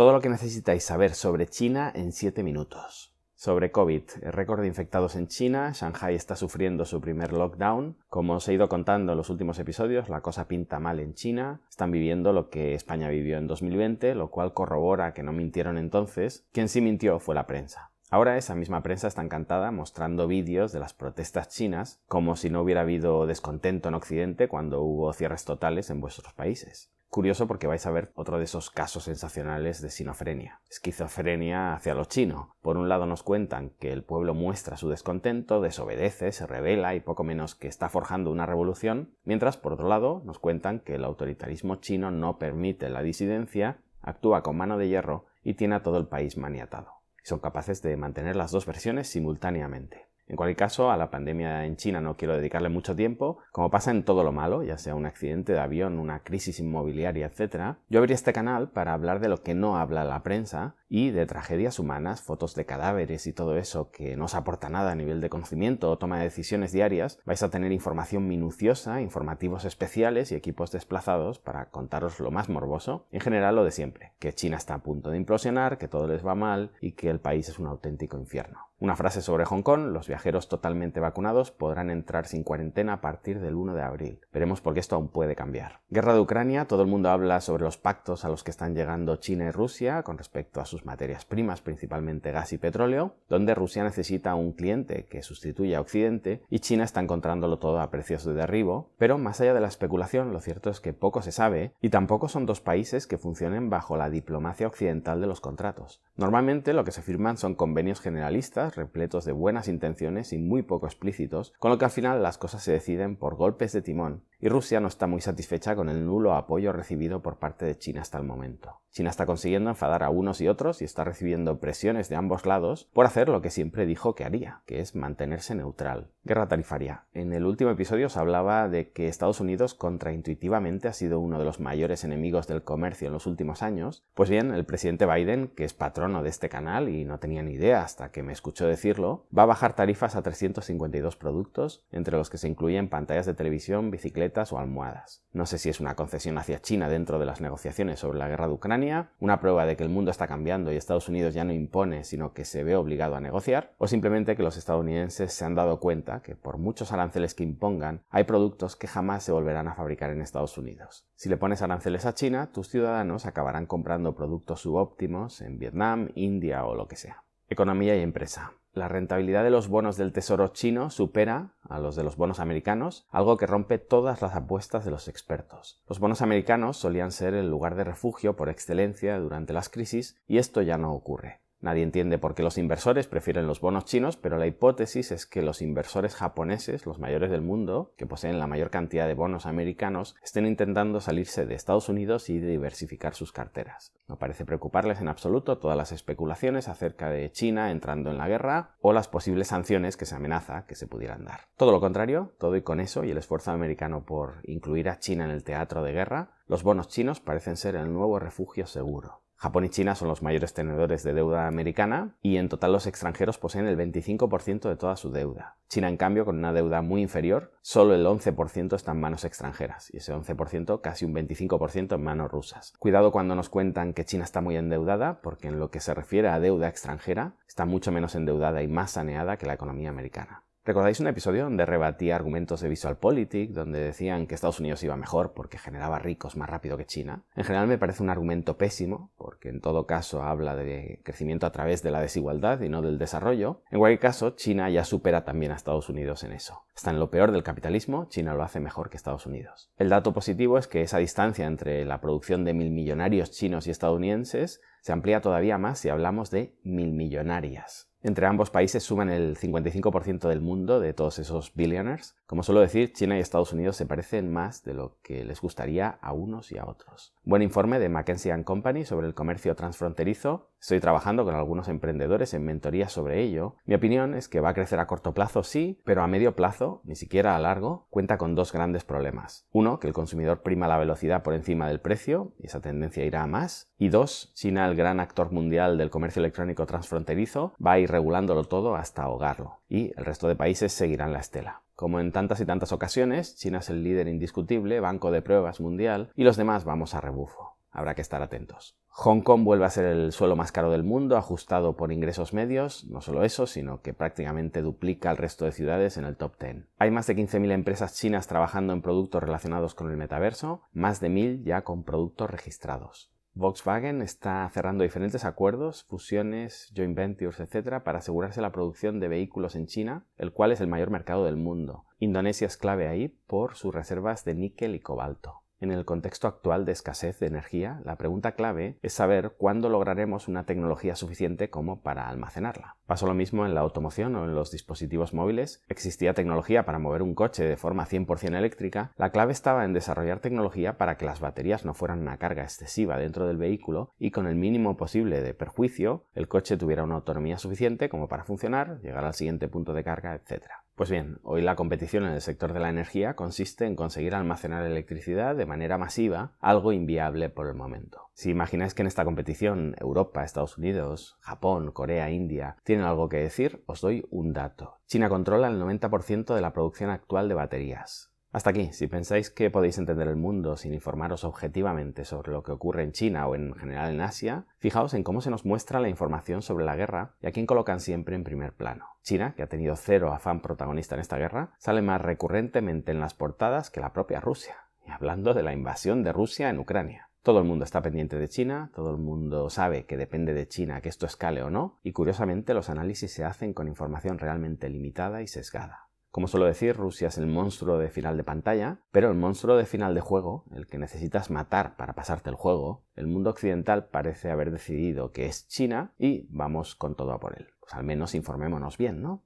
Todo lo que necesitáis saber sobre China en 7 minutos. Sobre COVID, el récord de infectados en China, Shanghai está sufriendo su primer lockdown. Como os he ido contando en los últimos episodios, la cosa pinta mal en China. Están viviendo lo que España vivió en 2020, lo cual corrobora que no mintieron entonces. Quien sí mintió fue la prensa. Ahora esa misma prensa está encantada mostrando vídeos de las protestas chinas como si no hubiera habido descontento en Occidente cuando hubo cierres totales en vuestros países. Curioso porque vais a ver otro de esos casos sensacionales de sinofrenia, esquizofrenia hacia lo chino. Por un lado nos cuentan que el pueblo muestra su descontento, desobedece, se revela y poco menos que está forjando una revolución, mientras por otro lado nos cuentan que el autoritarismo chino no permite la disidencia, actúa con mano de hierro y tiene a todo el país maniatado son capaces de mantener las dos versiones simultáneamente. En cualquier caso, a la pandemia en China no quiero dedicarle mucho tiempo. Como pasa en todo lo malo, ya sea un accidente de avión, una crisis inmobiliaria, etc., yo abrí este canal para hablar de lo que no habla la prensa y de tragedias humanas, fotos de cadáveres y todo eso que no os aporta nada a nivel de conocimiento o toma de decisiones diarias. Vais a tener información minuciosa, informativos especiales y equipos desplazados para contaros lo más morboso, en general lo de siempre, que China está a punto de implosionar, que todo les va mal y que el país es un auténtico infierno. Una frase sobre Hong Kong, los viajeros totalmente vacunados podrán entrar sin cuarentena a partir del 1 de abril. Veremos por qué esto aún puede cambiar. Guerra de Ucrania, todo el mundo habla sobre los pactos a los que están llegando China y Rusia con respecto a sus materias primas, principalmente gas y petróleo, donde Rusia necesita un cliente que sustituya a Occidente y China está encontrándolo todo a precios de derribo, pero más allá de la especulación, lo cierto es que poco se sabe y tampoco son dos países que funcionen bajo la diplomacia occidental de los contratos. Normalmente lo que se firman son convenios generalistas repletos de buenas intenciones y muy poco explícitos, con lo que al final las cosas se deciden por golpes de timón, y Rusia no está muy satisfecha con el nulo apoyo recibido por parte de China hasta el momento. China está consiguiendo enfadar a unos y otros y está recibiendo presiones de ambos lados por hacer lo que siempre dijo que haría, que es mantenerse neutral. Guerra tarifaria. En el último episodio se hablaba de que Estados Unidos contraintuitivamente ha sido uno de los mayores enemigos del comercio en los últimos años. Pues bien, el presidente Biden, que es patrono de este canal y no tenía ni idea hasta que me escuchó decirlo, va a bajar tarifas a 352 productos, entre los que se incluyen pantallas de televisión, bicicletas o almohadas. No sé si es una concesión hacia China dentro de las negociaciones sobre la guerra de Ucrania una prueba de que el mundo está cambiando y Estados Unidos ya no impone, sino que se ve obligado a negociar, o simplemente que los estadounidenses se han dado cuenta que por muchos aranceles que impongan, hay productos que jamás se volverán a fabricar en Estados Unidos. Si le pones aranceles a China, tus ciudadanos acabarán comprando productos subóptimos en Vietnam, India o lo que sea. Economía y empresa la rentabilidad de los bonos del Tesoro chino supera a los de los bonos americanos, algo que rompe todas las apuestas de los expertos. Los bonos americanos solían ser el lugar de refugio por excelencia durante las crisis y esto ya no ocurre. Nadie entiende por qué los inversores prefieren los bonos chinos, pero la hipótesis es que los inversores japoneses, los mayores del mundo, que poseen la mayor cantidad de bonos americanos, estén intentando salirse de Estados Unidos y diversificar sus carteras. No parece preocuparles en absoluto todas las especulaciones acerca de China entrando en la guerra o las posibles sanciones que se amenaza que se pudieran dar. Todo lo contrario, todo y con eso y el esfuerzo americano por incluir a China en el teatro de guerra, los bonos chinos parecen ser el nuevo refugio seguro. Japón y China son los mayores tenedores de deuda americana y en total los extranjeros poseen el 25% de toda su deuda. China, en cambio, con una deuda muy inferior, solo el 11% está en manos extranjeras y ese 11% casi un 25% en manos rusas. Cuidado cuando nos cuentan que China está muy endeudada, porque en lo que se refiere a deuda extranjera, está mucho menos endeudada y más saneada que la economía americana. ¿Recordáis un episodio donde rebatía argumentos de VisualPolitik, donde decían que Estados Unidos iba mejor porque generaba ricos más rápido que China? En general me parece un argumento pésimo, porque en todo caso habla de crecimiento a través de la desigualdad y no del desarrollo. En cualquier caso, China ya supera también a Estados Unidos en eso. Está en lo peor del capitalismo, China lo hace mejor que Estados Unidos. El dato positivo es que esa distancia entre la producción de mil millonarios chinos y estadounidenses se amplía todavía más si hablamos de mil millonarias. Entre ambos países suman el 55% del mundo de todos esos billionaires. Como suelo decir, China y Estados Unidos se parecen más de lo que les gustaría a unos y a otros. Buen informe de McKinsey Company sobre el comercio transfronterizo. Estoy trabajando con algunos emprendedores en mentoría sobre ello. Mi opinión es que va a crecer a corto plazo, sí, pero a medio plazo, ni siquiera a largo, cuenta con dos grandes problemas. Uno, que el consumidor prima la velocidad por encima del precio, y esa tendencia irá a más. Y dos, China, el gran actor mundial del comercio electrónico transfronterizo, va a ir regulándolo todo hasta ahogarlo, y el resto de países seguirán la estela. Como en tantas y tantas ocasiones, China es el líder indiscutible, banco de pruebas mundial, y los demás vamos a rebufo. Habrá que estar atentos. Hong Kong vuelve a ser el suelo más caro del mundo, ajustado por ingresos medios. No solo eso, sino que prácticamente duplica al resto de ciudades en el top 10. Hay más de 15.000 empresas chinas trabajando en productos relacionados con el metaverso, más de 1.000 ya con productos registrados. Volkswagen está cerrando diferentes acuerdos, fusiones, joint ventures, etc., para asegurarse la producción de vehículos en China, el cual es el mayor mercado del mundo. Indonesia es clave ahí por sus reservas de níquel y cobalto. En el contexto actual de escasez de energía, la pregunta clave es saber cuándo lograremos una tecnología suficiente como para almacenarla. Pasó lo mismo en la automoción o en los dispositivos móviles. Existía tecnología para mover un coche de forma 100% eléctrica. La clave estaba en desarrollar tecnología para que las baterías no fueran una carga excesiva dentro del vehículo y con el mínimo posible de perjuicio el coche tuviera una autonomía suficiente como para funcionar, llegar al siguiente punto de carga, etc. Pues bien, hoy la competición en el sector de la energía consiste en conseguir almacenar electricidad de manera masiva, algo inviable por el momento. Si imagináis que en esta competición Europa, Estados Unidos, Japón, Corea, India tienen algo que decir, os doy un dato. China controla el 90% de la producción actual de baterías. Hasta aquí, si pensáis que podéis entender el mundo sin informaros objetivamente sobre lo que ocurre en China o en general en Asia, fijaos en cómo se nos muestra la información sobre la guerra y a quién colocan siempre en primer plano. China, que ha tenido cero afán protagonista en esta guerra, sale más recurrentemente en las portadas que la propia Rusia, y hablando de la invasión de Rusia en Ucrania. Todo el mundo está pendiente de China, todo el mundo sabe que depende de China que esto escale o no, y curiosamente los análisis se hacen con información realmente limitada y sesgada. Como suelo decir, Rusia es el monstruo de final de pantalla, pero el monstruo de final de juego, el que necesitas matar para pasarte el juego, el mundo occidental parece haber decidido que es China y vamos con todo a por él. Pues al menos informémonos bien, ¿no?